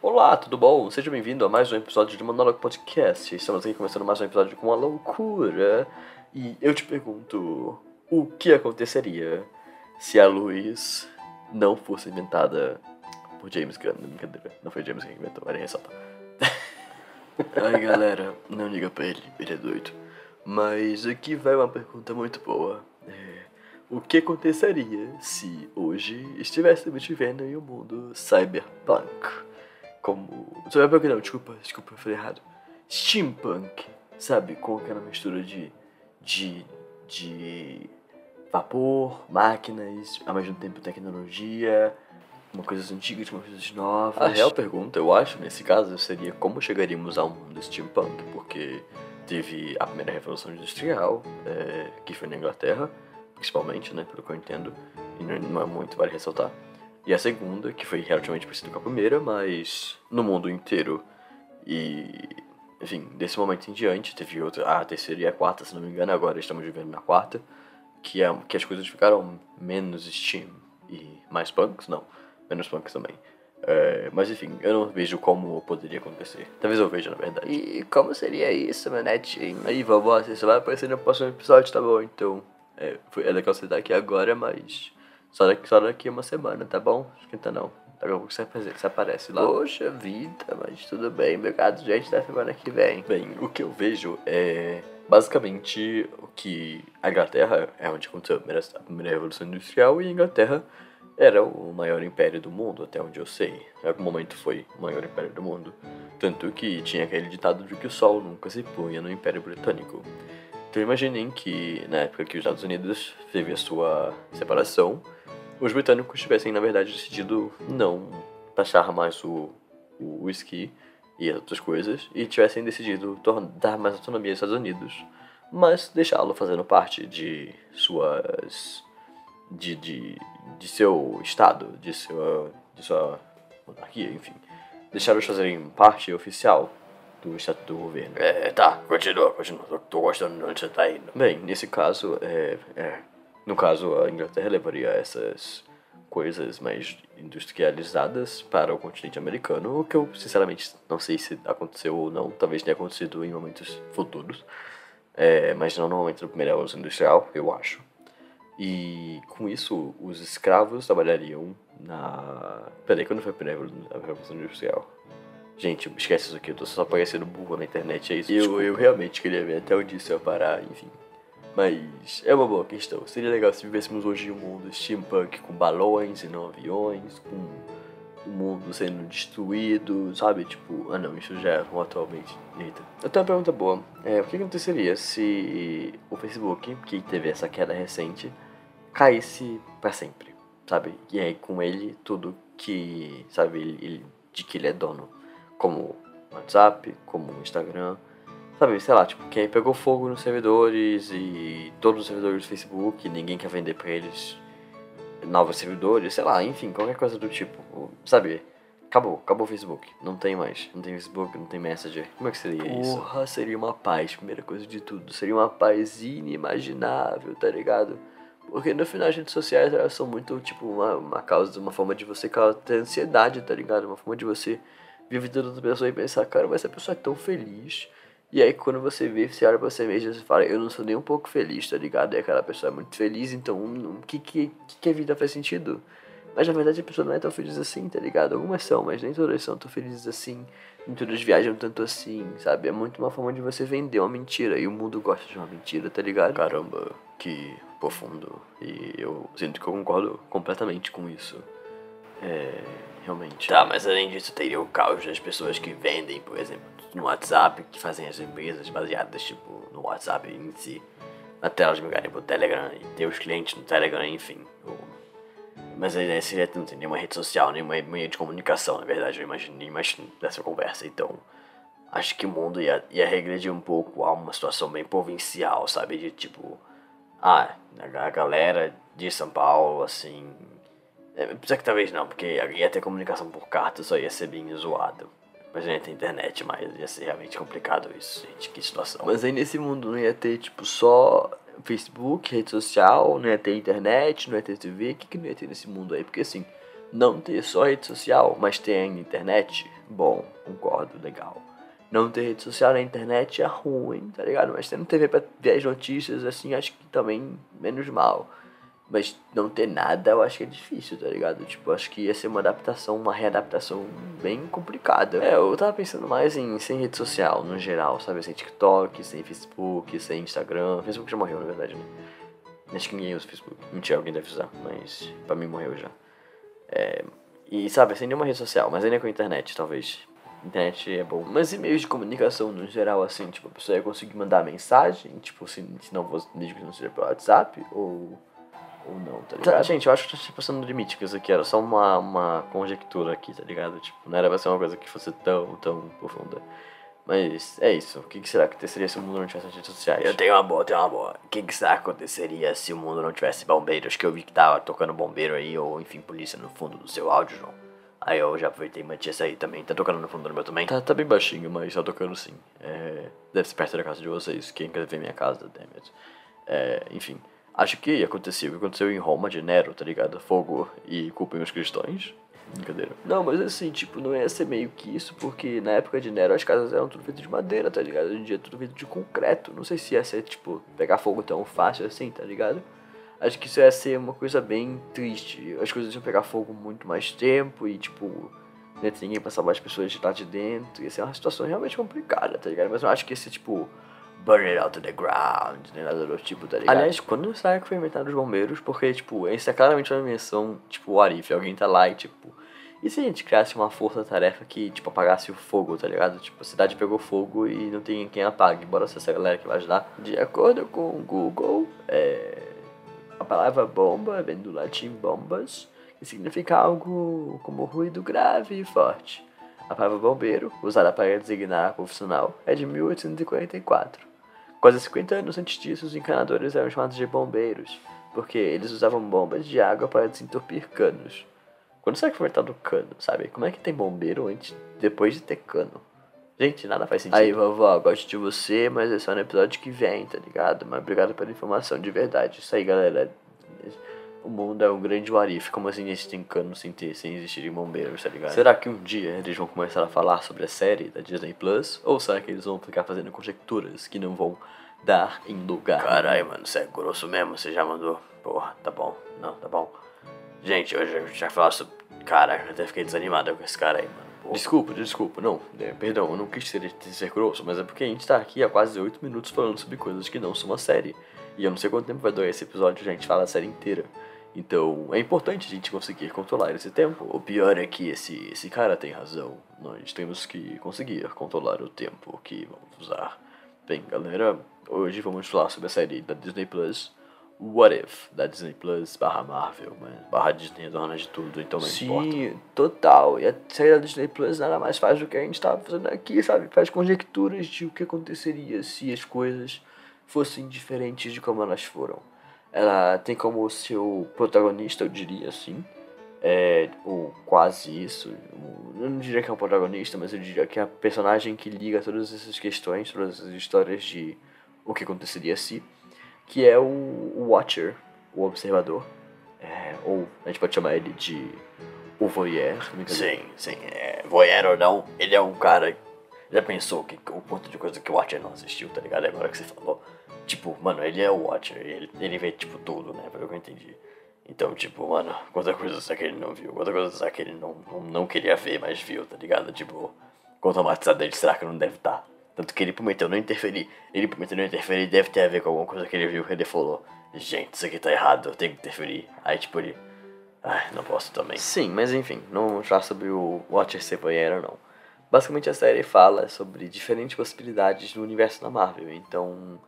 Olá, tudo bom? Seja bem-vindo a mais um episódio de Monólogo Podcast. Estamos aqui começando mais um episódio com uma loucura. E eu te pergunto: o que aconteceria se a luz não fosse inventada por James Gunn? Brincadeira, não foi James Gunn que inventou, vale ressaltar. Ai galera, não liga pra ele, ele é doido. Mas aqui vai uma pergunta muito boa. É, o que aconteceria se hoje estivéssemos vivendo em um mundo cyberpunk? Como. Cyberpunk não, desculpa, desculpa, eu falei errado. Steampunk, sabe? Com aquela mistura de. de. de. vapor, máquinas, ao mesmo tempo tecnologia, uma coisas antigas, uma coisas novas. A real pergunta, eu acho, nesse caso, seria como chegaríamos ao mundo steampunk, porque teve a primeira revolução industrial, é, que foi na Inglaterra, principalmente, né, pelo que eu entendo, e não é muito vale ressaltar. E a segunda, que foi relativamente parecida com a primeira, mas no mundo inteiro. E, enfim, desse momento em diante, teve outra, a terceira e a quarta, se não me engano, agora estamos vivendo na quarta, que, é, que as coisas ficaram menos steam e mais punks, não, menos punks também. É, mas enfim, eu não vejo como poderia acontecer. Talvez eu veja, na verdade. E como seria isso, meu netinho? Aí, vovó, você só vai aparecer no próximo episódio, tá bom? Então, é, foi, é legal você estar aqui agora, mas só daqui, só daqui a uma semana, tá bom? Esquenta não. Daqui a pouco você, você aparece lá. Poxa vida, mas tudo bem, obrigado, gente, da semana que vem. Bem, o que eu vejo é basicamente o que a Inglaterra é onde aconteceu a primeira, a primeira Revolução Industrial e a Inglaterra era o maior império do mundo, até onde eu sei. Em algum momento foi o maior império do mundo. Tanto que tinha aquele ditado de que o sol nunca se punha no Império Britânico. Então imaginem que na época que os Estados Unidos teve a sua separação, os britânicos tivessem na verdade decidido não taxar mais o, o whisky e outras coisas, e tivessem decidido dar mais autonomia aos Estados Unidos, mas deixá-lo fazendo parte de suas de, de, de seu estado, de sua, de sua monarquia, enfim. Deixaram-os fazerem parte oficial do estatuto do governo. É, tá, continua, continua. Tô, tô gostando de onde você tá indo. Bem, nesse caso, é, é, no caso, a Inglaterra levaria essas coisas mais industrializadas para o continente americano, o que eu sinceramente não sei se aconteceu ou não, talvez tenha acontecido em momentos futuros, é, mas não no momento da primeira revolução industrial, eu acho. E com isso, os escravos trabalhariam na. Peraí, quando foi a primeira revolução industrial? Gente, esquece isso aqui, eu tô só parecendo burro na internet, é isso. Eu, eu realmente queria ver até onde isso ia parar, enfim. Mas é uma boa questão. Seria legal se vivêssemos hoje um mundo steampunk com balões e não aviões, com o mundo sendo destruído, sabe? Tipo, ah não, isso já é atualmente. Eita. Eu tenho uma pergunta boa. É, o que aconteceria se o Facebook, que teve essa queda recente, caísse para sempre, sabe? E aí com ele tudo que, sabe, ele, de que ele é dono, como WhatsApp, como Instagram, sabe, sei lá, tipo, que aí pegou fogo nos servidores e todos os servidores do Facebook, ninguém quer vender para eles novos servidores, sei lá, enfim, qualquer coisa do tipo, sabe? Acabou, acabou o Facebook. Não tem mais. Não tem Facebook, não tem Messenger. Como é que seria Porra, isso? Porra, seria uma paz, primeira coisa de tudo. Seria uma paz inimaginável, tá ligado? Porque no final as redes sociais elas são muito, tipo, uma, uma causa, uma forma de você ter ansiedade, tá ligado? Uma forma de você ver a vida da outra pessoa e pensar, cara, mas essa pessoa é tão feliz. E aí quando você vê, você olha pra você mesmo e você fala, eu não sou nem um pouco feliz, tá ligado? E aquela pessoa é muito feliz, então o que, que, que a vida faz sentido? Mas na verdade a pessoa não é tão feliz assim, tá ligado? Algumas são, mas nem todas são tão felizes assim. Nem todas viajam tanto assim, sabe? É muito uma forma de você vender uma mentira. E o mundo gosta de uma mentira, tá ligado? Caramba, que profundo. E eu sinto que eu concordo completamente com isso. É. Realmente. Tá, mas além disso, teria o caos das pessoas que vendem, por exemplo, no WhatsApp, que fazem as empresas baseadas, tipo, no WhatsApp em si. Até elas migrarem pro Telegram e ter os clientes no Telegram, enfim. Mas aí nesse né, não tem nenhuma rede social, nenhuma meio de comunicação, na verdade, eu imagino, imagino dessa conversa. Então, acho que o mundo ia, ia regredir um pouco a uma situação bem provincial, sabe? De tipo, ah, a galera de São Paulo, assim. É, que talvez não, porque ia ter comunicação por carta, só ia ser bem zoado. Mas ia ter internet, mas ia ser realmente complicado isso, gente, que situação. Mas aí nesse mundo não ia ter, tipo, só Facebook, rede social, não ia ter internet, não ia ter TV, o que, que não ia ter nesse mundo aí? Porque assim, não ter só rede social, mas ter ainda internet, bom, concordo, legal. Não ter rede social na internet é ruim, tá ligado? Mas tendo TV pra ver as notícias, assim, acho que também menos mal. Mas não ter nada eu acho que é difícil, tá ligado? Tipo, acho que ia ser uma adaptação, uma readaptação bem complicada. É, eu tava pensando mais em sem rede social, no geral, sabe? Sem TikTok, sem Facebook, sem Instagram. Facebook já morreu, na verdade, né? Acho que ninguém usa Facebook. Mentira, alguém deve usar, mas pra mim morreu já. É, e sabe, sem nenhuma rede social, mas ainda com a internet, talvez. Internet é bom. Mas e meios de comunicação no geral, assim, tipo, a pessoa ia conseguir mandar mensagem, tipo, se, se não fosse, desde que não seja pelo WhatsApp, ou ou não, tá ligado? Tá, gente, eu acho que tá passando do limite, que isso aqui era só uma, uma conjectura aqui, tá ligado? Tipo, não era pra ser uma coisa que fosse tão, tão profunda. Mas é isso. O que, que será que aconteceria se o mundo não tivesse redes sociais? Eu tenho uma boa, tenho uma boa. O que, que será que aconteceria se o mundo não tivesse bombeiros? Que eu vi que tava tocando bombeiro aí, ou enfim, polícia no fundo do seu áudio, João. Aí eu já aproveitei e manti essa aí também. Tá tocando no fundo do meu também? Tá, tá bem baixinho, mas tá tocando sim. É, deve ser perto da casa de vocês. Quem quer ver minha casa, dammit. É, enfim. Acho que aconteceu o que aconteceu em Roma de Nero, tá ligado? Fogo e culpem os cristãos. Brincadeira. Não, mas assim, tipo, não ia ser meio que isso, porque na época de Nero as casas eram tudo feitas de madeira, tá ligado? Hoje em dia é tudo feito de concreto. Não sei se ia ser, tipo, pegar fogo tão fácil assim, tá ligado? Acho que isso ia ser uma coisa bem triste. As coisas iam pegar fogo muito mais tempo e, tipo, ter ninguém pra salvar as pessoas de lá de dentro. Ia ser uma situação realmente complicada, tá ligado? Mas eu acho que esse, tipo, burn it out to the ground, nem nada do tipo, tá ligado? Aliás, quando será que foi inventado os bombeiros? Porque, tipo, isso é claramente uma menção, tipo, o Arif, alguém tá lá e, tipo... E se a gente criasse uma força-tarefa que, tipo, apagasse o fogo, tá ligado? Tipo, a cidade pegou fogo e não tem quem apague, bora ser essa galera que vai ajudar. De acordo com o Google, é... a palavra bomba vem do latim bombas, que significa algo como ruído grave e forte. A palavra bombeiro, usada para designar profissional, é de 1844. Quase 50 anos antes disso, os encanadores eram chamados de bombeiros, porque eles usavam bombas de água para desentupir canos. Quando será que foi inventado cano, sabe? Como é que tem bombeiro antes, depois de ter cano? Gente, nada faz sentido. Aí, vovó, gosto de você, mas é só no episódio que vem, tá ligado? Mas obrigado pela informação, de verdade. Isso aí, galera. O mundo é um grande warif. Como assim existem canos sem ter, sem existirem bombeiros, tá ligado? Será que um dia eles vão começar a falar sobre a série da Disney Plus? Ou será que eles vão ficar fazendo conjecturas que não vão dar em lugar? Caralho, mano, você é grosso mesmo? Você já mandou? Porra, tá bom. Não, tá bom. Gente, hoje eu já falei sobre. Cara, eu até fiquei desanimado com esse cara aí, mano. Desculpa, desculpa, não, é, perdão, eu não quis ser, ser grosso, mas é porque a gente tá aqui há quase 8 minutos falando sobre coisas que não são uma série. E eu não sei quanto tempo vai durar esse episódio, a gente fala a série inteira. Então é importante a gente conseguir controlar esse tempo. O pior é que esse, esse cara tem razão. Nós temos que conseguir controlar o tempo que vamos usar. Bem, galera, hoje vamos falar sobre a série da Disney Plus. What If, da Disney Plus barra Marvel, barra Disney é dona de tudo, então não Sim, importa. Sim, total. E a série da Disney Plus nada mais faz do que a gente estava fazendo aqui, sabe? Faz conjecturas de o que aconteceria se as coisas fossem diferentes de como elas foram. Ela tem como seu protagonista, eu diria assim, é, ou quase isso. Eu não diria que é um protagonista, mas eu diria que é a personagem que liga todas essas questões, todas essas histórias de o que aconteceria se, que é o, Watcher, o Observador. É, ou a gente pode chamar ele de o Voyeur. Sim, sim. É, voyeur ou não, ele é um cara. Já pensou que o ponto de coisa que o Watcher não assistiu, tá ligado? Agora que você falou. Tipo, mano, ele é o Watcher, ele, ele vê, tipo, tudo, né? Pelo que eu entendi. Então, tipo, mano, quanta coisa será que ele não viu? Quanta coisa será que ele não, não, não queria ver, mas viu, tá ligado? Tipo, quanto automatizado dele será que não deve estar? Tá? Tanto que ele prometeu não interferir. Ele prometeu não interferir, deve ter a ver com alguma coisa que ele viu. Ele falou, gente, isso aqui tá errado, eu tenho que interferir. Aí, tipo, ele, ai, não posso também. Sim, mas enfim, não vamos falar sobre o Watcher ser banheiro, não. Basicamente a série fala sobre diferentes possibilidades do universo da Marvel, então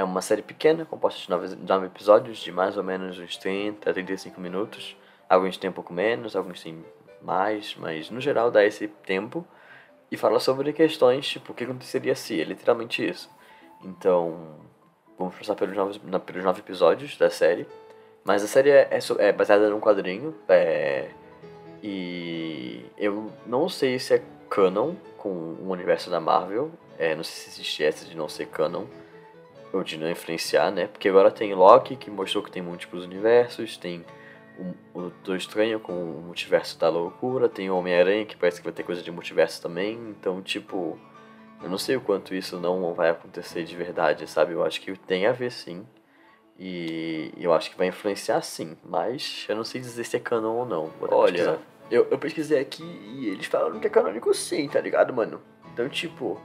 é uma série pequena, composta de nove, episódios, de mais ou menos uns 30 a 35 minutos. Alguns têm um pouco menos, alguns têm mais, mas no geral dá esse tempo. E fala sobre questões, tipo, o que aconteceria se, é literalmente isso. Então, vamos passar pelos nove, pelos nove episódios da série. Mas a série é, é, é baseada num quadrinho, é, e eu não sei se é canon com o universo da Marvel. É, não sei se existe essa de não ser canon ou de não influenciar, né? Porque agora tem Loki, que mostrou que tem múltiplos universos, tem o, o Doutor Estranho com o Multiverso da Loucura, tem o Homem-Aranha que parece que vai ter coisa de multiverso também, então, tipo, eu não sei o quanto isso não vai acontecer de verdade, sabe? Eu acho que tem a ver sim. E eu acho que vai influenciar sim, mas eu não sei dizer se é canon ou não. Olha, eu, eu pesquisei aqui e eles falaram que é canônico sim, tá ligado, mano? Então, tipo,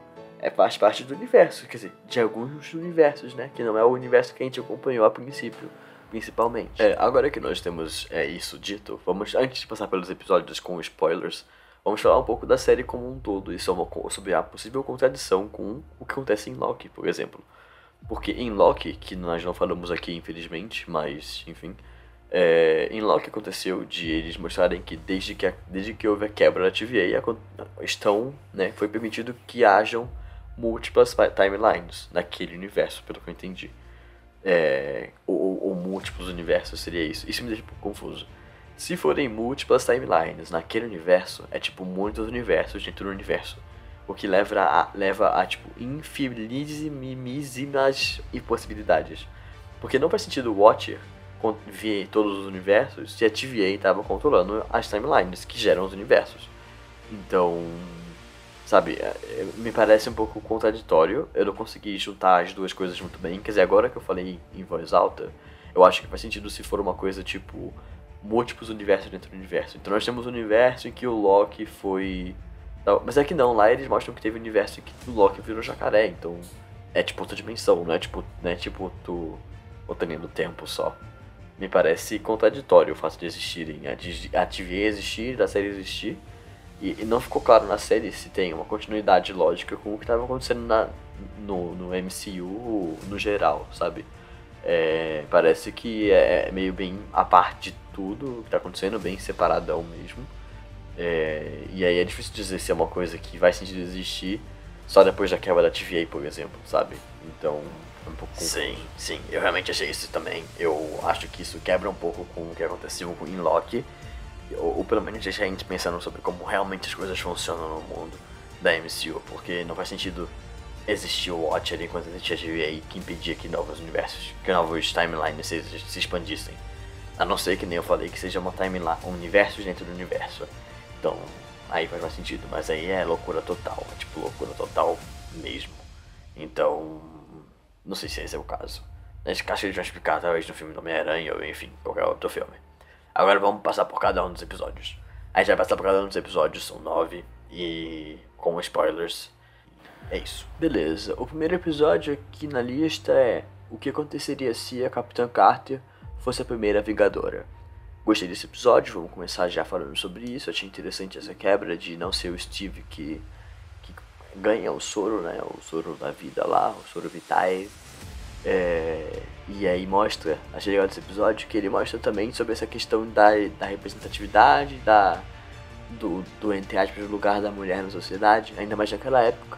é faz parte do universo, quer dizer, de alguns universos, né? Que não é o universo que a gente acompanhou a princípio, principalmente. É, agora que nós temos é, isso dito, vamos, antes de passar pelos episódios com spoilers, vamos falar um pouco da série como um todo e sobre a possível contradição com o que acontece em Loki, por exemplo. Porque em Loki, que nós não falamos aqui infelizmente, mas enfim, é, em Loki aconteceu de eles mostrarem que desde que, a, desde que houve a quebra da TVA, estão, né, foi permitido que hajam múltiplas timelines naquele universo, pelo que eu entendi. É, ou, ou, múltiplos universos seria isso. Isso me deixa um pouco confuso. Se forem múltiplas timelines naquele universo, é tipo muitos universos dentro do universo. O que leva a, leva a tipo, infinitesimas impossibilidades. Porque não faz sentido o Watcher ver todos os universos se a TVA estava controlando as timelines que geram os universos. Então, sabe, é, é, me parece um pouco contraditório. Eu não consegui juntar as duas coisas muito bem. Quer dizer, agora que eu falei em voz alta, eu acho que faz sentido se for uma coisa tipo múltiplos universos dentro do universo. Então nós temos um universo em que o Loki foi mas é que não, lá eles mostram que teve um universo que o Loki virou jacaré, então é tipo outra dimensão, não é tipo, não é tipo tu obtendo tempo só. Me parece contraditório o fato de existirem, a TVA existir, da série existir, e, e, não ficou claro na série se tem uma continuidade lógica com o que estava acontecendo na, no, no MCU no geral, sabe? É, parece que é, é meio bem a parte de tudo que está acontecendo, bem separadão mesmo. É, e aí é difícil dizer se é uma coisa que vai sentido existir só depois da quebra da TVA, por exemplo, sabe? Então, é um pouco Sim, sim, eu realmente achei isso também. Eu acho que isso quebra um pouco com o que aconteceu com em Loki, ou, ou pelo menos deixa a gente pensando sobre como realmente as coisas funcionam no mundo da MCU, porque não faz sentido existir o Watcher enquanto existia a TVA que impedia que novos universos, que novos timelines se, se expandissem. A não ser que nem eu falei que seja uma timeline, um universo dentro do universo. Então, aí faz mais sentido, mas aí é loucura total, é tipo loucura total mesmo. Então, não sei se esse é o caso. Nesse caso eles vão explicar talvez no filme do Homem-Aranha ou enfim, qualquer outro filme. Agora vamos passar por cada um dos episódios. A gente vai passar por cada um dos episódios, são nove, e com spoilers. É isso. Beleza, o primeiro episódio aqui na lista é o que aconteceria se a Capitã Carter fosse a primeira Vingadora. Gostei desse episódio, vamos começar já falando sobre isso. Achei interessante essa quebra de não ser o Steve que, que ganha o soro, né? O soro da vida lá, o soro vitae. É, e aí mostra, achei legal desse episódio, que ele mostra também sobre essa questão da, da representatividade, da, do, do, entre aspas, lugar da mulher na sociedade, ainda mais naquela época,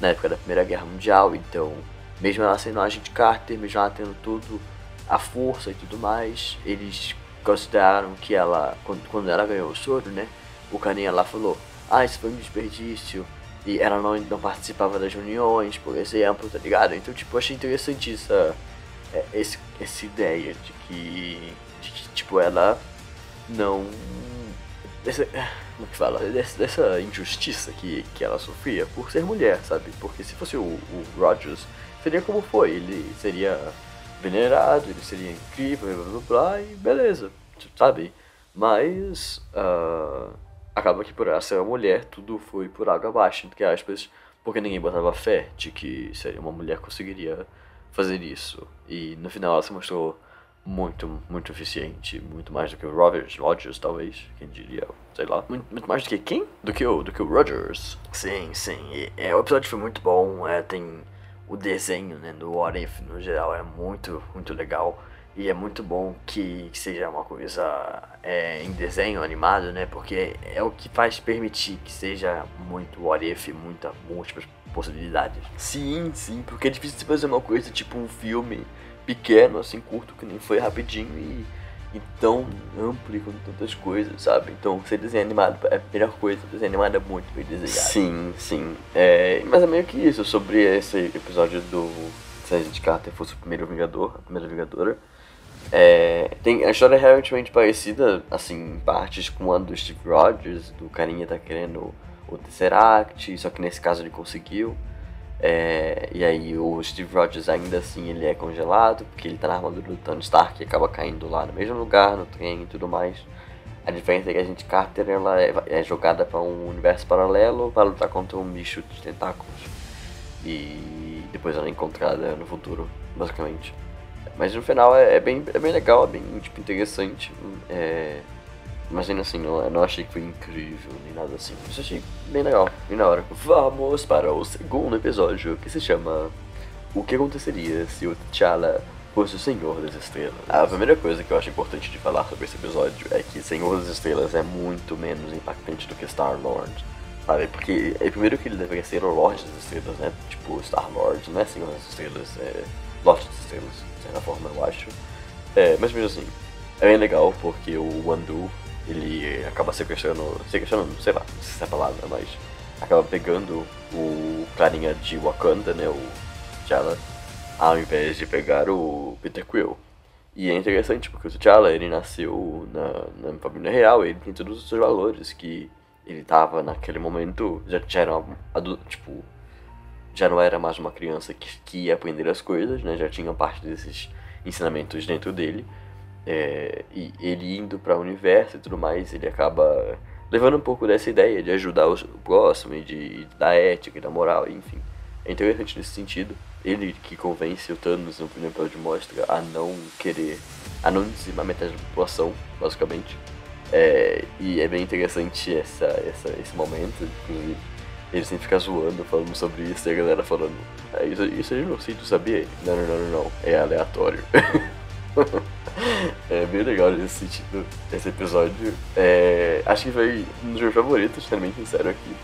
na época da Primeira Guerra Mundial. Então, mesmo ela sendo agente Carter, mesmo ela tendo tudo, a força e tudo mais, eles consideraram que ela, quando, quando ela ganhou o soro, né? O carinha lá falou, ah, isso foi um desperdício. E ela não, não participava das reuniões, por exemplo, tá ligado? Então, tipo, achei interessante essa, é, esse, essa ideia de que, de que, tipo, ela não... Dessa, como é que fala? Dessa, dessa injustiça que, que ela sofria por ser mulher, sabe? Porque se fosse o, o Rogers, seria como foi. Ele seria venerado, ele seria incrível, blá blá blá, e beleza, sabe? Mas uh, acaba que por ela ser uma mulher, tudo foi por água abaixo, entre aspas, porque ninguém botava fé de que seria uma mulher conseguiria fazer isso. E no final ela se mostrou muito, muito eficiente, muito mais do que o Rogers, Rogers talvez, quem diria, sei lá. Muito, muito, mais do que quem? Do que o, do que o Rogers. Sim, sim. E, é, o episódio foi muito bom, é, tem o desenho né, do What If no geral é muito, muito legal. E é muito bom que, que seja uma coisa é, em desenho animado, né? Porque é o que faz permitir que seja muito What If, muita, múltiplas possibilidades. Sim, sim, porque é difícil fazer uma coisa tipo um filme pequeno, assim, curto, que nem foi rapidinho e e tão amplo com tantas coisas, sabe? Então, ser desenho animado é a melhor coisa. Desenho animado é muito bem desenhado. Sim, sim. É, mas é meio que isso, sobre esse episódio do se a gente Carter fosse o primeiro Vingador, a primeira Vingadora. É, tem, a história é realmente parecida, assim, em partes com a do Steve Rogers, do carinha tá querendo o Tesseract, só que nesse caso ele conseguiu. É, e aí o Steve Rogers ainda assim ele é congelado, porque ele tá na armadura do Tony Stark e acaba caindo lá no mesmo lugar, no trem e tudo mais. A diferença é que a gente Carter ela é, é jogada para um universo paralelo para lutar contra um bicho de tentáculos. E depois ela é encontrada no futuro, basicamente. Mas no final é, é bem, é bem legal, é bem tipo, interessante. É, mas ainda assim, não, não achei que foi incrível nem nada assim. Mas achei bem legal, bem na hora. Vamos para o segundo episódio que se chama O que aconteceria se o T'Challa fosse o Senhor das Estrelas? A primeira coisa que eu acho importante de falar sobre esse episódio é que Senhor das Estrelas é muito menos impactante do que Star Lord. Sabe? Porque é primeiro que ele deveria ser o Lorde das Estrelas, né? Tipo, Star Lord, não é Senhor das Estrelas, é Lorde das Estrelas, certa forma, eu acho. É, mas mesmo assim, é bem legal porque o Wandu ele acaba sequestrando, sequestrando, sei lá, não sei se é a palavra, mas acaba pegando o carinha de Wakanda, né, o T'Challa, ao invés de pegar o Peter Quill. E é interessante porque o T'Challa, ele nasceu na, na família real, ele tem todos os seus valores que ele tava naquele momento, já, já tipo, já não era mais uma criança que, que ia aprender as coisas, né, já tinha parte desses ensinamentos dentro dele. É, e ele indo para o universo e tudo mais, ele acaba levando um pouco dessa ideia de ajudar o próximo e de, da ética e da moral, enfim. É interessante nesse sentido. Ele que convence o Thanos no primeiro episódio mostra a não querer, a não dizimar metade da população, basicamente. É, e é bem interessante essa, essa, esse momento, inclusive. Ele sempre fica zoando, falando sobre isso, e a galera falando, é, isso, isso é genocídio, sabia? Não, não, não, não, não, é aleatório. é bem legal nesse sentido, esse episódio. É, acho que foi um dos meus favoritos, bem sincero aqui.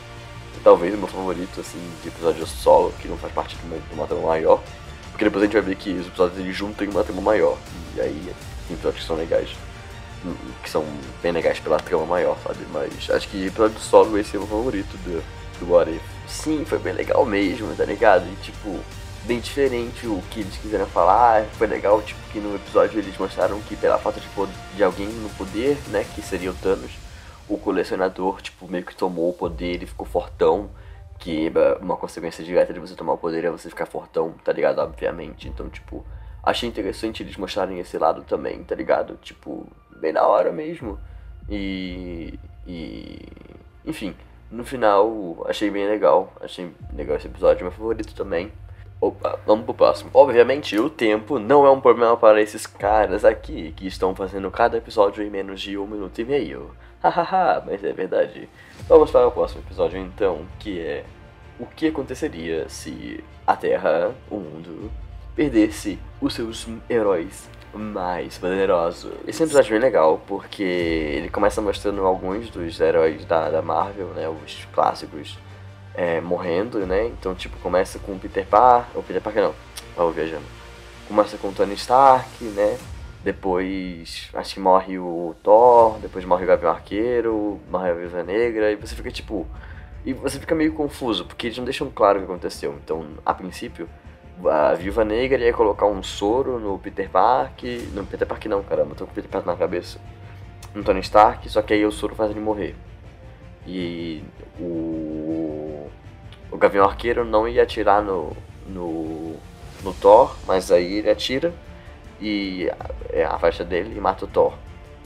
Talvez o meu favorito, assim, de episódio solo, que não faz parte de uma, de trama maior. Porque depois a gente vai ver que os episódios eles juntam em uma trama maior. E aí tem episódios que são legais. Que são bem legais pela trama maior, sabe? Mas acho que episódio solo esse é o meu favorito do, do What If. Sim, foi bem legal mesmo, tá ligado? E tipo, bem diferente o que eles quiseram falar. Foi legal, tipo, que no episódio eles mostraram que pela falta de, de alguém no poder, né, que seria o Thanos, o colecionador, tipo, meio que tomou o poder e ficou fortão. Que é uma consequência direta de você tomar o poder é você ficar fortão, tá ligado? Obviamente. Então, tipo, achei interessante eles mostrarem esse lado também, tá ligado? Tipo, bem na hora mesmo. E. E. Enfim, no final achei bem legal. Achei legal esse episódio, meu favorito também. Opa, vamos pro próximo. Obviamente, o tempo não é um problema para esses caras aqui que estão fazendo cada episódio em menos de um minuto e meio. Hahaha, mas é verdade. Vamos para o próximo episódio então, que é o que aconteceria se a Terra, o mundo, perdesse os seus heróis mais poderosos. Esse episódio é bem legal porque ele começa mostrando alguns dos heróis da, da Marvel, né, os clássicos é, morrendo, né? Então, tipo, começa com o Peter Parker, ou Peter Parker não, ó, viajando. Começa com o Tony Stark, né? Depois, acho que morre o Thor, depois morre o Gavião Arqueiro, morre a Viúva Negra, e você fica, tipo... E você fica meio confuso, porque eles não deixam claro o que aconteceu. Então, a princípio, a Viúva Negra ia colocar um soro no Peter Parker... No Peter Parker não, caramba, tô com o Peter Parker na cabeça. No Tony Stark, só que aí o soro faz ele morrer. E o o Gavião Arqueiro não ia atirar no, no, no Thor, mas aí ele atira e é a faixa dele e mata o Thor,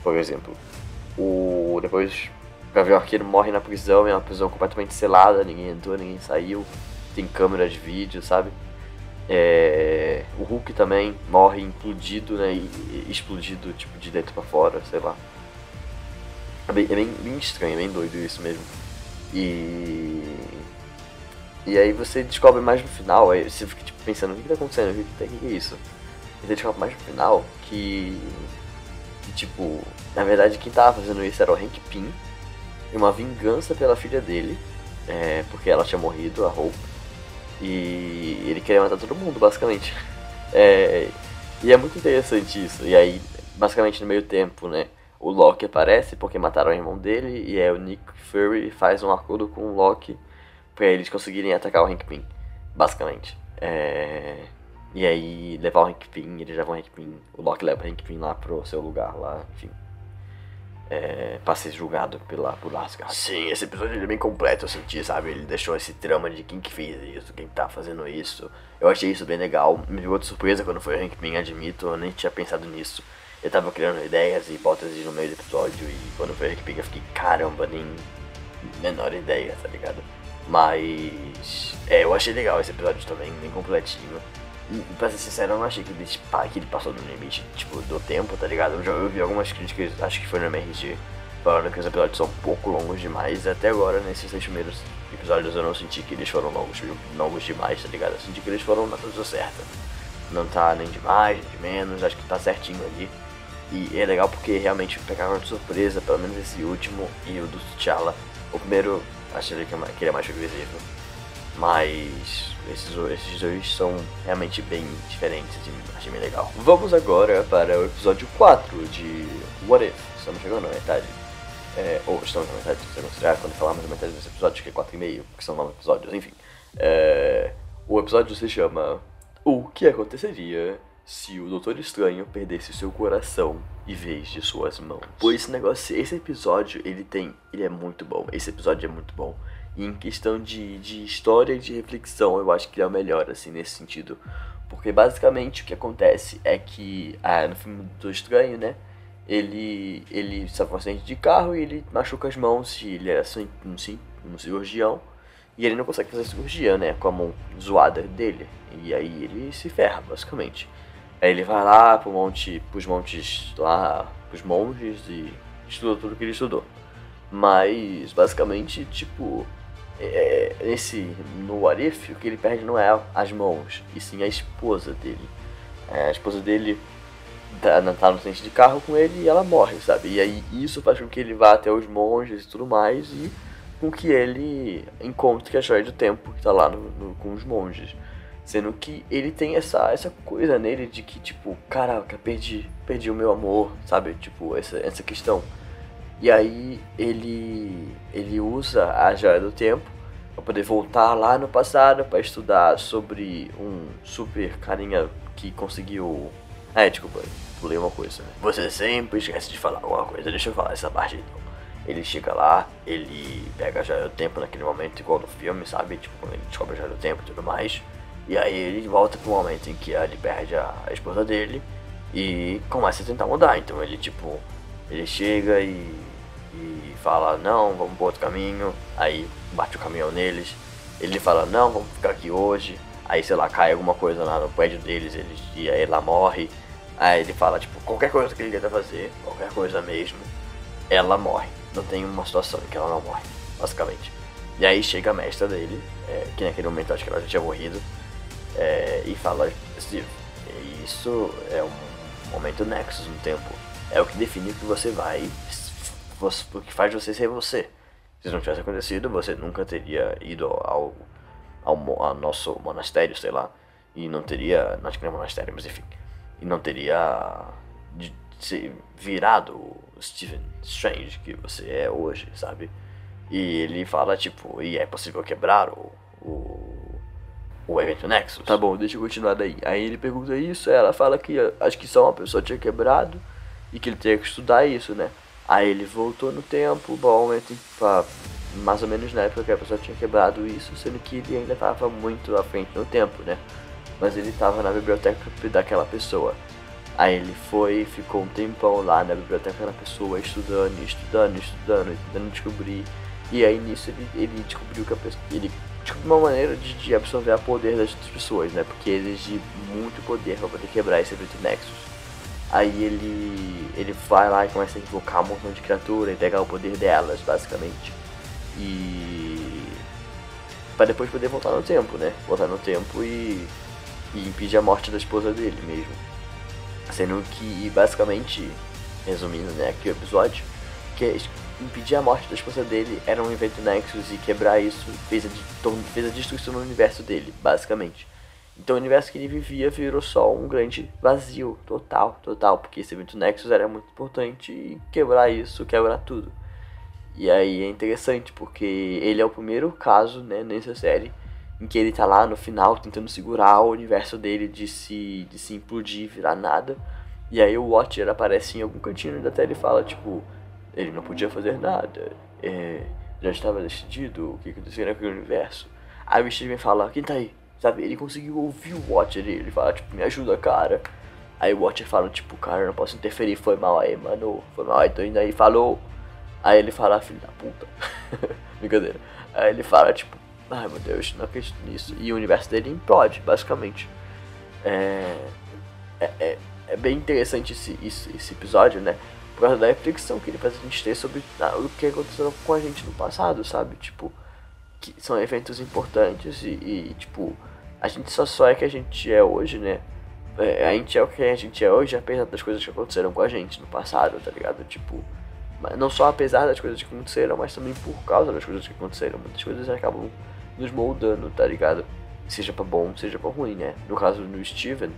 por exemplo. O, depois o Gavião Arqueiro morre na prisão, é uma prisão completamente selada, ninguém entrou, ninguém saiu, tem câmera de vídeo, sabe? É, o Hulk também morre implodido, né? explodido tipo de dentro para fora, sei lá. É bem, é bem, estranho, é bem doido isso mesmo. E e aí você descobre mais no final, aí você fica tipo, pensando, o que, que tá acontecendo? O que, que, que é isso? E você descobre mais no final que, que, tipo, na verdade quem tava fazendo isso era o Hank Pym, e uma vingança pela filha dele, é, porque ela tinha morrido, a Hope, e ele queria matar todo mundo, basicamente. É, e é muito interessante isso. E aí, basicamente no meio tempo, né, o Loki aparece porque mataram o irmão dele, e aí o Nick Fury faz um acordo com o Loki para eles conseguirem atacar o Hank Pym, basicamente. É... E aí levar o Hank Pym, eles levam o Hank Pym, o Loki leva o Hank Pym lá pro seu lugar lá, enfim. É, pra ser julgado pela, por Asgard. Sim, esse episódio é bem completo, eu senti, sabe? Ele deixou esse trama de quem que fez isso, quem tá fazendo isso. Eu achei isso bem legal. Me deu outra surpresa quando foi o Hank Pym, admito, eu nem tinha pensado nisso. Eu tava criando ideias e hipóteses no meio do episódio e quando foi o Hank Pym eu fiquei, caramba, nem menor ideia, tá ligado? Mas é, eu achei legal esse episódio também, bem completinho. E pra ser sincero, eu não achei que ele, que ele passou no limite, tipo, do tempo, tá ligado? Eu já ouvi algumas críticas, acho que foi no MRG, falando que os episódios são um pouco longos demais. Até agora, nesses seis primeiros episódios, eu não senti que eles foram longos, longos demais, tá ligado? Eu senti que eles foram na coisa certa. Não tá nem de mais, nem de menos, acho que tá certinho ali. E é legal porque realmente pegaram de surpresa, pelo menos esse último e o do T'Challa. O primeiro, achei que ele é mais previsível. Mas esses, esses dois são realmente bem diferentes e achei bem legal. Vamos agora para o episódio 4 de What If. Estamos chegando na metade. É, ou estamos na metade, se você considerar, quando falamos da metade desse episódio, que é 4,5, porque são 9 episódios, enfim. É, o episódio se chama O que aconteceria se o Doutor Estranho perdesse seu coração em vez de suas mãos. Pois esse negócio, esse episódio, ele tem, ele é muito bom. Esse episódio é muito bom. E em questão de, de história e de reflexão, eu acho que ele é o melhor, assim, nesse sentido. Porque basicamente o que acontece é que ah, no filme do Estranho, né? Ele, ele sofre um acidente de carro e ele machuca as mãos e ele é assim, um, um cirurgião. E ele não consegue fazer cirurgia, né? Com a mão zoada dele. E aí ele se ferra, basicamente. Aí ele vai lá pro monte, pros montes lá, pros monges e estuda tudo que ele estudou. Mas basicamente, tipo, é, esse no Arif, o que ele perde não é as mãos, e sim a esposa dele. É, a esposa dele tá, tá no acidente de carro com ele e ela morre, sabe? E aí isso faz com que ele vá até os monges e tudo mais e com que ele encontre a joia do tempo que tá lá no, no, com os monges. Sendo que ele tem essa, essa coisa nele de que, tipo, caraca, perdi, perdi o meu amor, sabe? Tipo, essa, essa questão. E aí ele, ele usa a joia do tempo para poder voltar lá no passado para estudar sobre um super carinha que conseguiu. É, desculpa, pulei uma coisa. Né? Você sempre esquece de falar alguma coisa, deixa eu falar essa parte então. Ele chega lá, ele pega a joia do tempo naquele momento, igual no filme, sabe? Tipo, quando ele descobre a joia do tempo e tudo mais. E aí ele volta pro momento em que ele perde a esposa dele e começa a tentar mudar. Então ele, tipo, ele chega e, e fala: Não, vamos pro outro caminho. Aí bate o caminhão neles. Ele fala: Não, vamos ficar aqui hoje. Aí, sei lá, cai alguma coisa lá no prédio deles eles, e aí ela morre. Aí ele fala: Tipo, qualquer coisa que ele tenta fazer, qualquer coisa mesmo, ela morre. Não tem uma situação em que ela não morre, basicamente. E aí chega a mestra dele, é, que naquele momento acho que ela já tinha morrido é, e fala, Steve, isso é um momento nexus no tempo. É o que define que você vai, o que faz você ser você. Se não tivesse acontecido, você nunca teria ido ao, ao, ao nosso monastério, sei lá, e não teria, não acho que é monastério, mas enfim, e não teria de, se virado Stephen Strange que você é hoje, sabe? E ele fala, tipo, e é possível quebrar o, o o evento Nexus. Tá bom, deixa eu continuar daí. Aí ele pergunta isso, ela fala que acho que só uma pessoa tinha quebrado e que ele teria que estudar isso, né? Aí ele voltou no tempo, provavelmente pra, mais ou menos na época que a pessoa tinha quebrado isso, sendo que ele ainda estava muito à frente no tempo, né? Mas ele estava na biblioteca daquela pessoa. Aí ele foi, ficou um tempão lá na biblioteca da pessoa, estudando, estudando, estudando, tentando descobrir. E aí nisso ele, ele descobriu que a pessoa, ele tipo, uma maneira de, de absorver o poder das outras pessoas, né? Porque exige muito poder para poder quebrar esse Nexus. Aí ele, ele vai lá e começa a invocar um montão de criatura e pegar o poder delas, basicamente. E. para depois poder voltar no tempo, né? Voltar no tempo e. e impedir a morte da esposa dele mesmo. Sendo que, basicamente, resumindo, né, aqui o episódio, que é impedir a morte da esposa dele era um evento Nexus e quebrar isso fez a, fez a destruição no universo dele, basicamente. Então o universo que ele vivia virou só um grande vazio, total, total, porque esse evento Nexus era muito importante e quebrar isso, quebrar tudo. E aí é interessante porque ele é o primeiro caso, né, nessa série em que ele tá lá no final tentando segurar o universo dele de se, de se implodir, virar nada. E aí o Watcher aparece em algum cantinho da tela e fala, tipo, ele não podia fazer nada. É, já estava decidido o que aconteceria naquele universo. Aí o Steven fala, quem tá aí? Sabe, ele conseguiu ouvir o Watcher ele fala, tipo, me ajuda, cara. Aí o Watcher fala, tipo, cara, eu não posso interferir, foi mal aí, mano. Foi mal aí, tô indo aí, falou. Aí ele fala, filho da puta. Brincadeira. Aí ele fala, tipo, ai meu Deus, não acredito nisso. E o universo dele implode, basicamente. É, é, é, é bem interessante esse, esse, esse, episódio, né? Por causa da reflexão que ele faz a gente ter sobre ah, o que aconteceu com a gente no passado, sabe? Tipo, que são eventos importantes e, e tipo, a gente só só é que a gente é hoje, né? É, a gente é o que a gente é hoje, apesar das coisas que aconteceram com a gente no passado, tá ligado? Tipo, não só apesar das coisas que aconteceram, mas também por causa das coisas que aconteceram. Muitas coisas acabam nos moldando, tá ligado? Seja pra bom, seja pra ruim, né? No caso do Steven,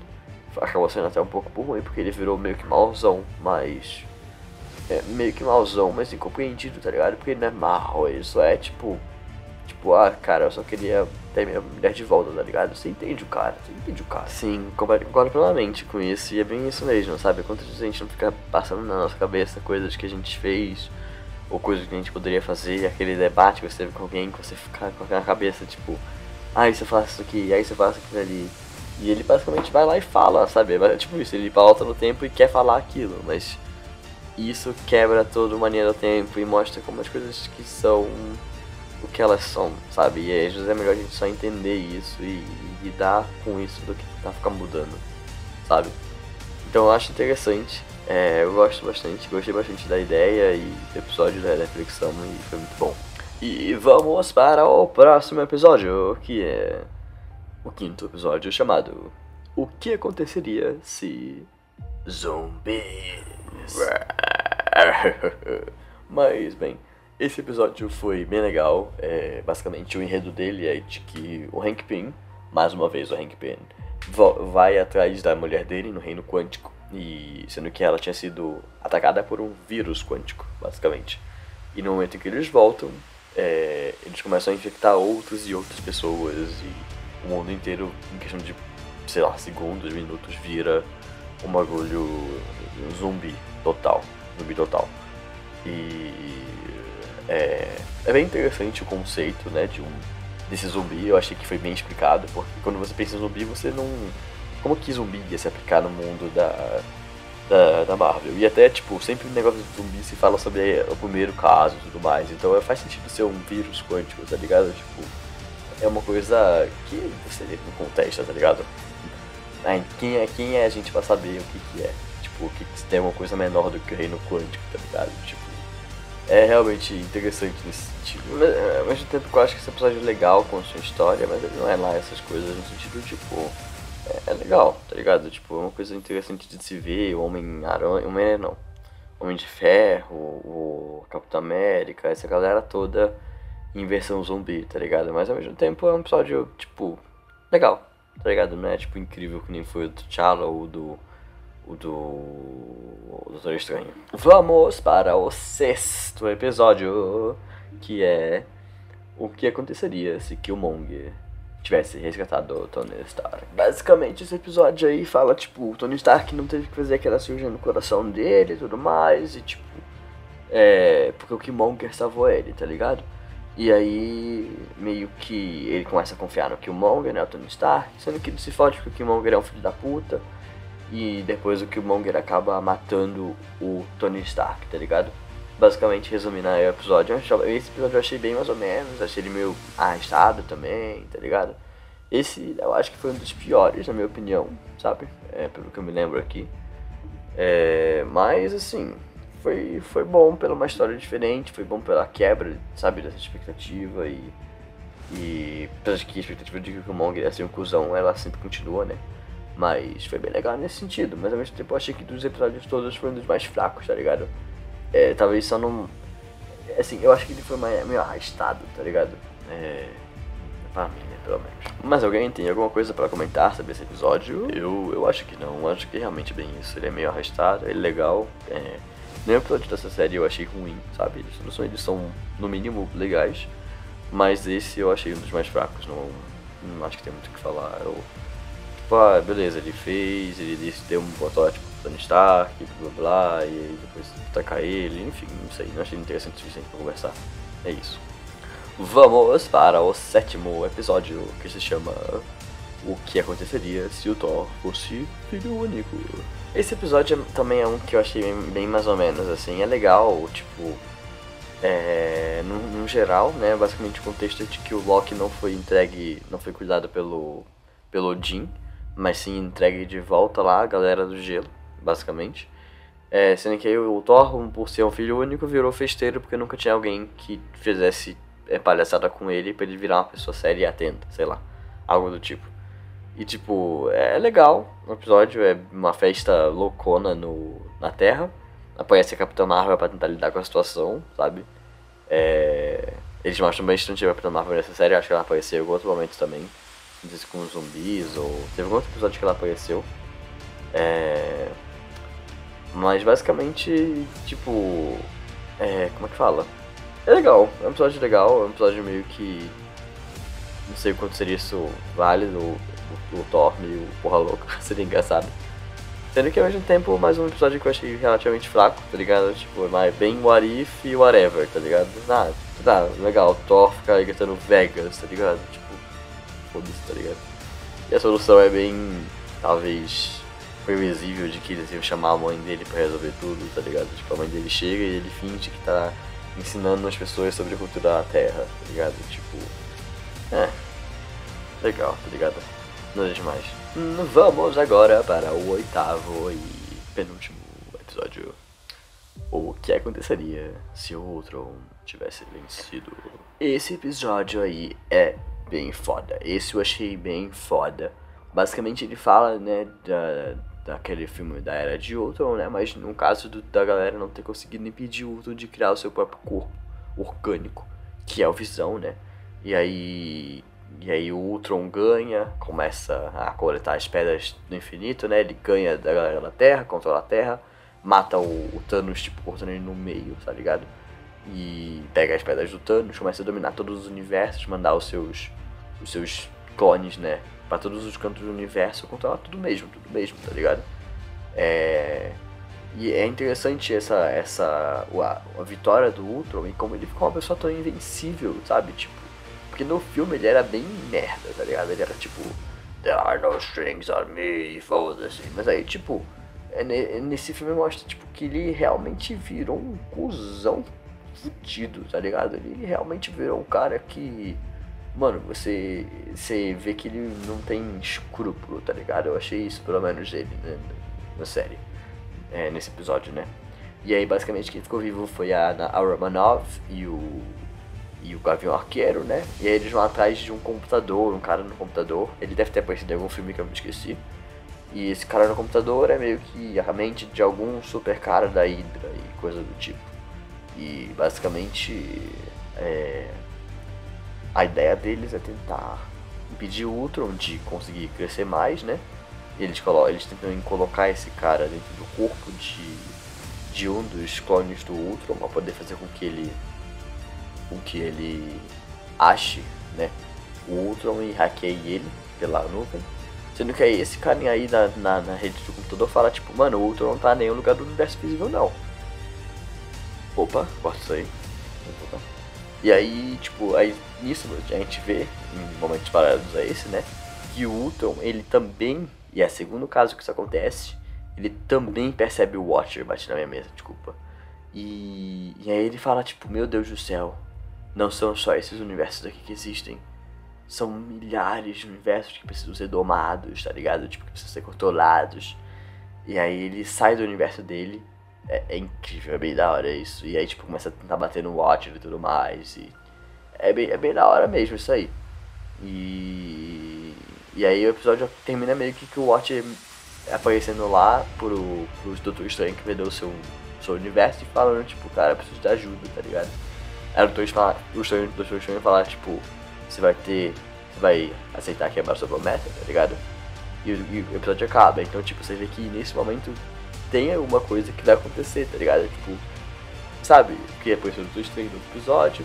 acabou sendo até um pouco por ruim, porque ele virou meio que malzão, mas. É, meio que malzão, mas incompreendido, tá ligado? Porque ele não é mal, ele só é tipo. Tipo, ah, cara, eu só queria ter minha mulher de volta, tá ligado? Você entende o cara, você entende o cara. Sim, concordo plenamente com isso, e é bem isso mesmo, sabe? Quantas vezes a gente não fica passando na nossa cabeça coisas que a gente fez, ou coisas que a gente poderia fazer, aquele debate que você teve com alguém, que você fica com na cabeça, tipo, aí ah, você faz isso aqui, aí você faz aquilo ali. E ele basicamente vai lá e fala, sabe? É tipo isso, ele volta no tempo e quer falar aquilo, mas isso quebra toda a mania do tempo e mostra como as coisas que são o que elas são, sabe? E às vezes é melhor a gente só entender isso e, e lidar com isso do que tentar ficar mudando, sabe? Então eu acho interessante, é, eu gosto bastante, gostei bastante da ideia e do episódio da reflexão e foi muito bom. E vamos para o próximo episódio, que é o quinto episódio chamado O que aconteceria se zumbis. Mas bem, esse episódio foi bem legal. É, basicamente, o enredo dele é de que o Hank Pym, mais uma vez o Hank Pym, vai atrás da mulher dele no reino quântico. E sendo que ela tinha sido atacada por um vírus quântico, basicamente. E no momento em que eles voltam, é, eles começam a infectar outras e outras pessoas. E o mundo inteiro, em questão de, sei lá, segundos, minutos, vira um bagulho um zumbi total. Zumbi total. E é, é bem interessante o conceito, né, de um desse zumbi. Eu achei que foi bem explicado, porque quando você pensa em zumbi, você não como que zumbi ia se aplicar no mundo da, da, da Marvel. E até, tipo, sempre o negócio de zumbi se fala sobre o primeiro caso e tudo mais. Então é, faz sentido ser um vírus quântico, tá ligado? Tipo, é uma coisa que você não contesta, tá ligado? quem, é, quem é a gente pra saber o que, que é? Tipo, que, que tem uma coisa menor do que o reino quântico, tá ligado? Tipo, é realmente interessante nesse sentido. Mas, ao mesmo tempo eu acho que esse episódio é legal com sua história, mas ele não é lá essas coisas no sentido, tipo, é, é legal, tá ligado? Tipo, é uma coisa interessante de se ver, o Homem-Aranha, Homem não, Homem de Ferro, o Capitão América, essa galera toda em versão zumbi, tá ligado? Mas ao mesmo tempo é um episódio, tipo, legal, tá ligado? Não é, tipo, incrível que nem foi o do T'Challa ou do o do Doutor Estranho. Vamos para o sexto episódio, que é o que aconteceria se Killmonger tivesse resgatado o Tony Stark. Basicamente, esse episódio aí fala, tipo, o Tony Stark não teve que fazer aquela cirurgia no coração dele e tudo mais, e tipo, é. Porque o Killmonger salvou ele, tá ligado? E aí, meio que ele começa a confiar no Killmonger, né, o Tony Stark, sendo que ele se fode porque o Killmonger é um filho da puta. E depois o Killmonger acaba matando o Tony Stark, tá ligado? Basicamente, resumindo o episódio, esse episódio eu achei bem mais ou menos, achei ele meio arrastado também, tá ligado? Esse eu acho que foi um dos piores, na minha opinião, sabe? É, pelo que eu me lembro aqui. É, mas, assim, foi, foi bom pela uma história diferente, foi bom pela quebra, sabe, dessa expectativa e. E. Apesar que a expectativa de que o Killmonger ia ser um cuzão, ela sempre continua, né? Mas foi bem legal nesse sentido. Mas ao mesmo tempo eu achei que dos episódios todos foi um dos mais fracos, tá ligado? É, talvez só não. Assim, eu acho que ele foi meio arrastado, tá ligado? É. Pra mim, né? Pelo menos. Mas alguém tem alguma coisa para comentar sobre esse episódio? Eu, eu acho que não. Eu acho que é realmente bem isso. Ele é meio arrastado, ele é legal. É... Nenhum episódio dessa série eu achei ruim, sabe? Eles, são, eles são, no mínimo, legais. Mas esse eu achei um dos mais fracos. Não, não acho que tem muito o que falar. Eu, tipo, ah, beleza, ele fez, ele disse, deu um protótipo pro Tony Stark, blá blá e aí depois atacar ele, enfim, não sei, não achei interessante o suficiente pra conversar. É isso. Vamos para o sétimo episódio, que se chama O que aconteceria se o Thor fosse filho único. Esse episódio também é um que eu achei bem, bem mais ou menos, assim, é legal, tipo, é, no, no, geral, né, basicamente o contexto é de que o Loki não foi entregue, não foi cuidado pelo, pelo Odin, mas sim entregue de volta lá a galera do gelo, basicamente. É, sendo que aí o Thor, por ser um filho único, virou festeiro porque nunca tinha alguém que fizesse é, palhaçada com ele pra ele virar uma pessoa séria e atenta, sei lá, algo do tipo. E tipo, é legal o episódio, é uma festa loucona no, na Terra aparece a Capitã Marvel pra tentar lidar com a situação, sabe? É... Eles mostram bastante a Capitã Marvel nessa série, acho que ela apareceu em outro momento também. Não sei se com zumbis ou. Teve outro episódio que ela apareceu. É... Mas basicamente, tipo. É... Como é que fala? É legal, é um episódio legal, é um episódio meio que. Não sei o quanto seria isso válido, o, o, o Thor meio porra louca, seria engraçado. Sendo que ao mesmo tempo, mais um episódio que eu achei relativamente fraco, tá ligado? Tipo, mais bem what if e whatever, tá ligado? Nada, tá, legal, Thor fica gritando Vegas, tá ligado? Tipo, foda-se, tá ligado? E a solução é bem, talvez, previsível de que eles iam chamar a mãe dele pra resolver tudo, tá ligado? Tipo, a mãe dele chega e ele finge que tá ensinando as pessoas sobre a cultura da Terra, tá ligado? Tipo, é, legal, tá ligado? Nada demais. Vamos agora para o oitavo e penúltimo episódio. O que aconteceria se o Ultron tivesse vencido? Esse episódio aí é bem foda. Esse eu achei bem foda. Basicamente ele fala, né, da, daquele filme da Era de Ultron, né, mas no caso do, da galera não ter conseguido impedir o Ultron de criar o seu próprio corpo orgânico, que é o Visão, né. E aí e aí o Ultron ganha, começa a coletar as pedras do infinito, né? Ele ganha da galera da Terra, controla a Terra, mata o, o Thanos, tipo, cortando ele no meio, tá ligado? E pega as pedras do Thanos, começa a dominar todos os universos, mandar os seus, os seus clones, né? Pra todos os cantos do universo, controlar tudo mesmo, tudo mesmo, tá ligado? É... E é interessante essa, essa a, a vitória do Ultron e como ele ficou uma pessoa tão invencível, sabe? Tipo, porque no filme ele era bem merda, tá ligado? Ele era tipo, There are no strings on me, foda-se. Mas aí, tipo, é nesse filme mostra tipo, que ele realmente virou um cuzão fudido, tá ligado? Ele realmente virou um cara que. Mano, você, você vê que ele não tem escrúpulo, tá ligado? Eu achei isso pelo menos dele né, na série. É, nesse episódio, né? E aí basicamente quem ficou vivo foi a, a Romanov e o e o Gavião Arqueiro, né? E aí eles vão atrás de um computador, um cara no computador. Ele deve ter aparecido em algum filme que eu me esqueci. E esse cara no computador é meio que a mente de algum super cara da Hydra e coisa do tipo. E basicamente é... a ideia deles é tentar impedir o Ultron de conseguir crescer mais, né? Eles, eles tentam colocar esse cara dentro do corpo de, de um dos clones do Ultron para poder fazer com que ele com que ele ache, né, o Ultron e hackeie ele pela nuvem. Sendo que aí esse carinha aí na, na, na, rede do computador fala, tipo, mano, o Ultron não tá em nenhum lugar do universo visível não. Opa, corta isso aí. E aí, tipo, aí nisso a gente vê, em momentos paralelos a esse, né, que o Ultron, ele também, e é segundo caso que isso acontece, ele também percebe o Watcher, bate na minha mesa, desculpa. E, e aí ele fala, tipo, meu Deus do céu, não são só esses universos aqui que existem. São milhares de universos que precisam ser domados, tá ligado? Tipo, que precisam ser controlados. E aí ele sai do universo dele. É, é incrível, é bem da hora isso. E aí, tipo, começa a tentar bater no Watcher e tudo mais. E é bem, é bem da hora mesmo isso aí. E. E aí o episódio termina meio que, que o Watcher aparecendo lá pro, pros Doutor Estranho que vendeu o seu, seu universo e falando, tipo, cara, preciso de ajuda, tá ligado? Era o Twitch falar, o falar, tipo, você vai ter. Você vai aceitar quebrar sua promessa, tá ligado? E, e, o episódio acaba. Então, tipo, você vê que nesse momento tem alguma coisa que vai acontecer, tá ligado? Tipo, sabe? Que depois do estranho do episódio.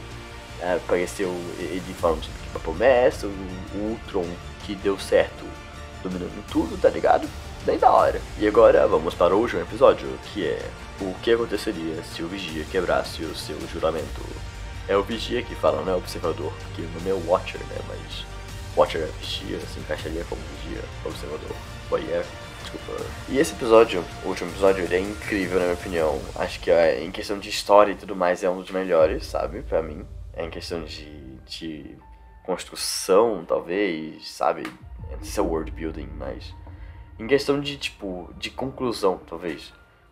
é, apareceu ele falando sobre tipo, a promessa, o, o Ultron que deu certo, dominando tudo, tá ligado? Bem da hora. E agora vamos para o último episódio, que é o que aconteceria se o Vigia quebrasse o seu juramento. É o Vigia que fala, não é o Observador, porque o nome é Watcher, né? Mas Watcher é Vigia, se encaixaria como Vigia, Observador. Whatever. Desculpa. E esse episódio, o último episódio, ele é incrível na minha opinião. Acho que é, em questão de história e tudo mais é um dos melhores, sabe? Pra mim. É em questão de, de construção, talvez, sabe? Não sei se é world building, mas. Em questão de, tipo, de conclusão, talvez.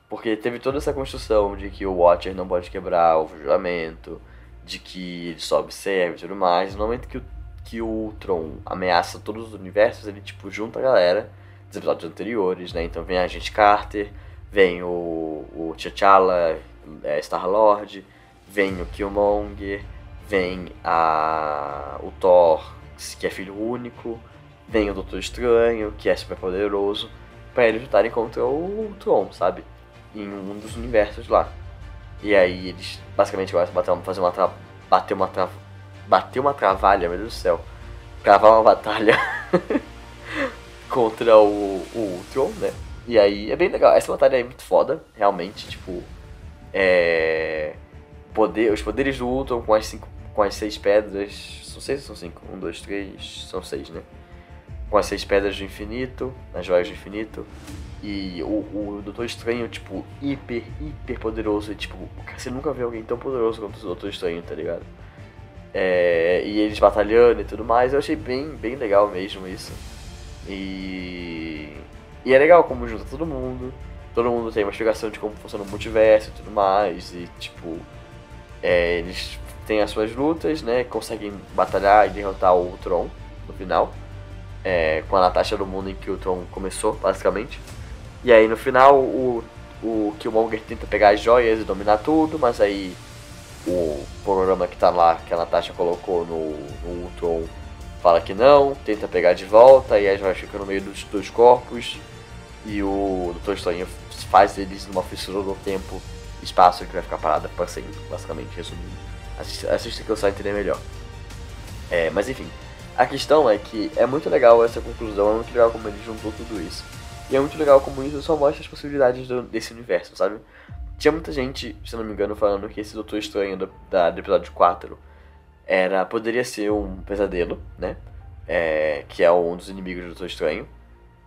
Porque teve toda essa construção de que o Watcher não pode quebrar o juramento, de que ele só observa e tudo mais. No momento que o, que o Ultron ameaça todos os universos, ele, tipo, junta a galera dos episódios anteriores, né? Então vem a Agente Carter, vem o, o T'Challa, é, Star-Lord, vem o Killmonger, vem a, o Thor, que é filho único, vem o Doutor Estranho, que é super poderoso, para eles lutarem contra o Tron, sabe? Em um dos universos lá. E aí eles basicamente agora bater, fazer uma tra... bater uma tra... bater uma travalha, meu Deus do céu. Gravar uma batalha contra o, o Ultron, né? E aí é bem legal. Essa batalha é muito foda, realmente, tipo. É. Poder, os poderes do Ultron com as cinco com as seis pedras. São seis ou são cinco? Um, dois, três. São seis, né? Com as seis pedras do infinito, as joias do infinito. E o, o Doutor Estranho, tipo, hiper, hiper poderoso. E, tipo, você nunca vê alguém tão poderoso quanto o Doutor Estranho, tá ligado? É, e eles batalhando e tudo mais. Eu achei bem, bem legal mesmo isso. E. E é legal como junta todo mundo. Todo mundo tem uma explicação de como funciona o multiverso e tudo mais. E, tipo. É, eles tem as suas lutas, né? Conseguem batalhar e derrotar o Tron no final. É, com a Natasha do mundo em que o Tron começou, basicamente. E aí no final o, o Killmonger tenta pegar as joias e dominar tudo, mas aí o programa que tá lá, que a Natasha colocou no, no Ultron, fala que não, tenta pegar de volta, e as joias ficam no meio dos dois corpos. E o Dr. Estranho faz eles numa fissura no tempo, espaço que vai ficar parada para sempre, basicamente, resumindo. Assista, assista que eu só entender melhor. É, mas enfim, a questão é que é muito legal essa conclusão, é muito legal como ele juntou tudo isso. E é muito legal como isso só mostra as possibilidades do, desse universo, sabe? Tinha muita gente, se não me engano, falando que esse Doutor Estranho do, da, do episódio 4 era, poderia ser um pesadelo, né? É, que é um dos inimigos do Doutor Estranho,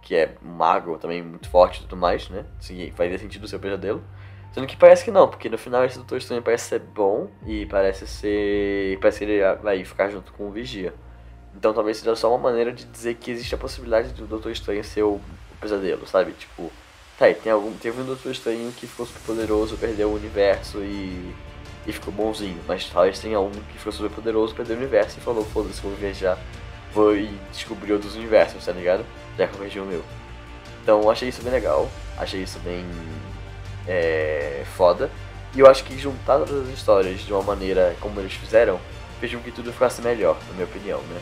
que é mago também, muito forte e tudo mais, né? Assim, faria sentido ser um pesadelo. Sendo que parece que não, porque no final esse Doutor Estranho parece ser bom e parece ser. Parece que ele vai ficar junto com o Vigia. Então talvez seja só uma maneira de dizer que existe a possibilidade do Doutor Estranho ser o, o pesadelo, sabe? Tipo, tá aí, tem algum, teve um Doutor Estranho que ficou super poderoso, perdeu o universo e, e ficou bonzinho. Mas talvez tenha um que ficou super poderoso, perdeu o universo e falou, foda-se, vou viajar, vou e descobrir outros universos, tá ligado? Já corrigiu o meu. Então achei isso bem legal, achei isso bem é, foda. E eu acho que juntar todas as histórias de uma maneira como eles fizeram, fez com que tudo ficasse melhor, na minha opinião, né?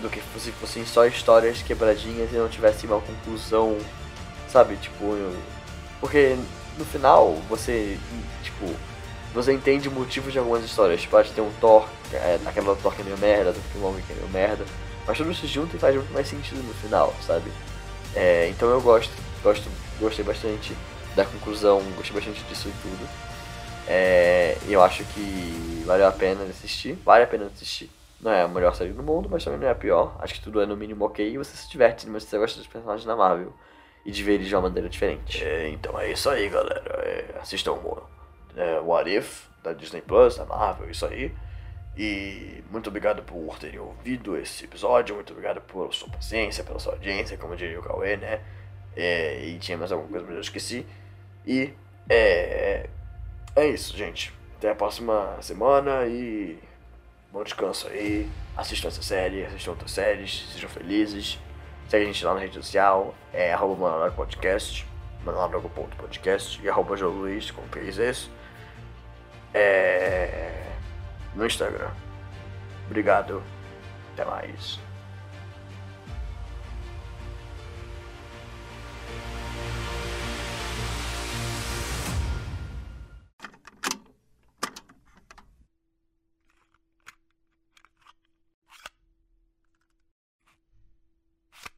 Do que se fossem só histórias quebradinhas e não tivesse uma conclusão, sabe? Tipo, eu... porque no final você, tipo, você entende o motivo de algumas histórias. Tipo, pode ter um Thor, é, aquela Thor que é meio merda, do Killmonger que é meio merda, mas tudo se junta e faz muito mais sentido no final, sabe? É, então eu gosto, gosto, gostei bastante da conclusão, gostei bastante disso e tudo. É, eu acho que valeu a pena assistir, vale a pena assistir. Não é a melhor série do mundo, mas também não é a pior. Acho que tudo é no mínimo ok e você se diverte, mas você gosta dos personagens da Marvel e de ver eles de uma maneira diferente. É, então é isso aí, galera. É, assistam o é, What If da Disney Plus, da Marvel, isso aí. E muito obrigado por terem ouvido esse episódio, muito obrigado pela sua paciência, pela sua audiência, como diria o Cauê, né? É, e tinha mais alguma coisa, mas eu esqueci. E é, é isso, gente. Até a próxima semana e bom descanso aí. Assistam essa série, assistam outras séries, sejam felizes. Segue a gente lá na rede social, é arroba Podcast, manalago.podcast e arroba Luiz, com três S. É, no Instagram. Obrigado. Até mais.